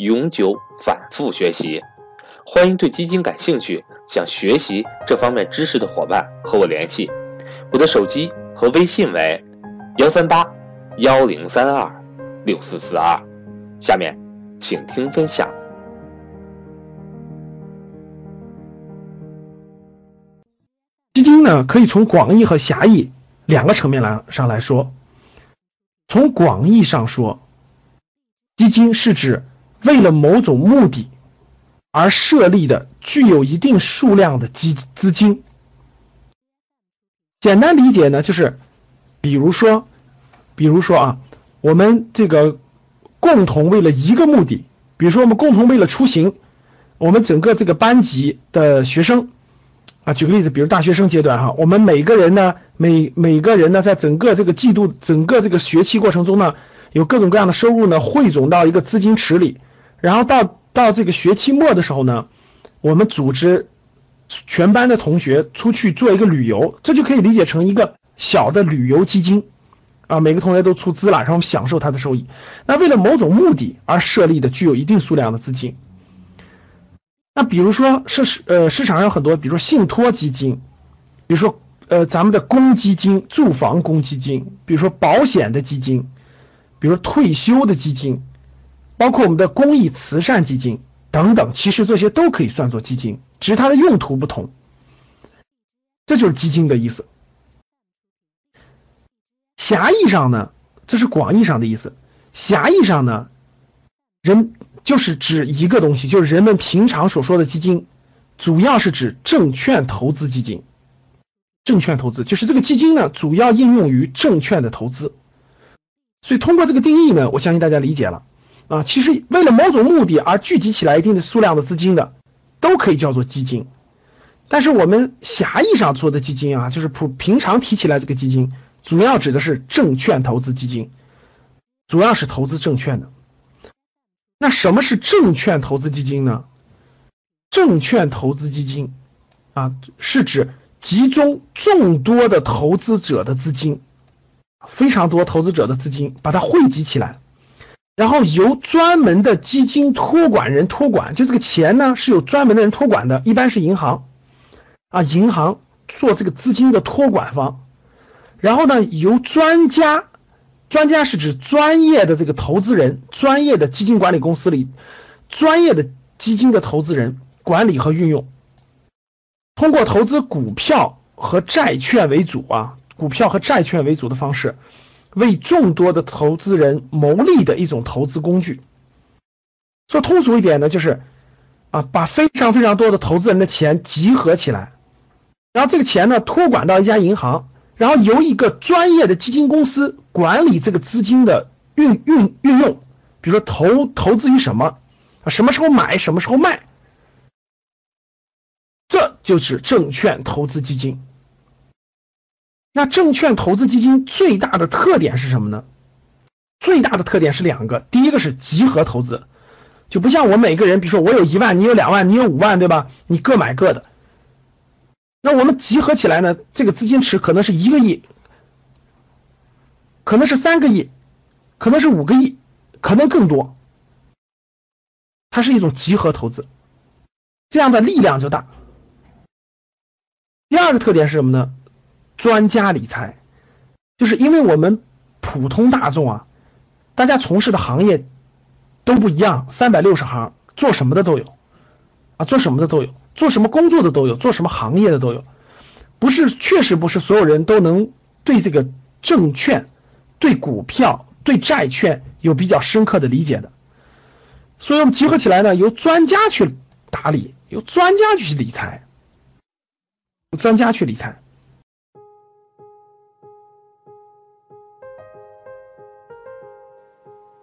永久反复学习，欢迎对基金感兴趣、想学习这方面知识的伙伴和我联系。我的手机和微信为幺三八幺零三二六四四二。下面，请听分享。基金呢，可以从广义和狭义两个层面来上来说。从广义上说。基金是指为了某种目的而设立的具有一定数量的基资金。简单理解呢，就是比如说，比如说啊，我们这个共同为了一个目的，比如说我们共同为了出行，我们整个这个班级的学生啊，举个例子，比如大学生阶段哈，我们每个人呢，每每个人呢，在整个这个季度、整个这个学期过程中呢。有各种各样的收入呢，汇总到一个资金池里，然后到到这个学期末的时候呢，我们组织全班的同学出去做一个旅游，这就可以理解成一个小的旅游基金啊，每个同学都出资了，然后享受它的收益。那为了某种目的而设立的具有一定数量的资金，那比如说市呃市场上有很多，比如说信托基金，比如说呃咱们的公积金、住房公积金，比如说保险的基金。比如说退休的基金，包括我们的公益慈善基金等等，其实这些都可以算作基金，只是它的用途不同。这就是基金的意思。狭义上呢，这是广义上的意思；狭义上呢，人就是指一个东西，就是人们平常所说的基金，主要是指证券投资基金。证券投资就是这个基金呢，主要应用于证券的投资。所以通过这个定义呢，我相信大家理解了啊。其实为了某种目的而聚集起来一定的数量的资金的，都可以叫做基金。但是我们狭义上做的基金啊，就是普平常提起来这个基金，主要指的是证券投资基金，主要是投资证券的。那什么是证券投资基金呢？证券投资基金啊，是指集中众多的投资者的资金。非常多投资者的资金，把它汇集起来，然后由专门的基金托管人托管，就这个钱呢是有专门的人托管的，一般是银行。啊，银行做这个资金的托管方，然后呢由专家，专家是指专业的这个投资人，专业的基金管理公司里专业的基金的投资人管理和运用，通过投资股票和债券为主啊。股票和债券为主的方式，为众多的投资人谋利的一种投资工具。说通俗一点呢，就是啊，把非常非常多的投资人的钱集合起来，然后这个钱呢托管到一家银行，然后由一个专业的基金公司管理这个资金的运运运用，比如说投投资于什么啊，什么时候买，什么时候卖，这就是证券投资基金。那证券投资基金最大的特点是什么呢？最大的特点是两个，第一个是集合投资，就不像我每个人，比如说我有一万，你有两万，你有五万，对吧？你各买各的。那我们集合起来呢，这个资金池可能是一个亿，可能是三个亿，可能是五个亿，可能更多。它是一种集合投资，这样的力量就大。第二个特点是什么呢？专家理财，就是因为我们普通大众啊，大家从事的行业都不一样，三百六十行，做什么的都有。啊，做什么的都有，做什么工作的都有，做什么行业的都有，不是，确实不是所有人都能对这个证券、对股票、对债券有比较深刻的理解的，所以我们集合起来呢，由专家去打理，由专家去理财，专家去理财。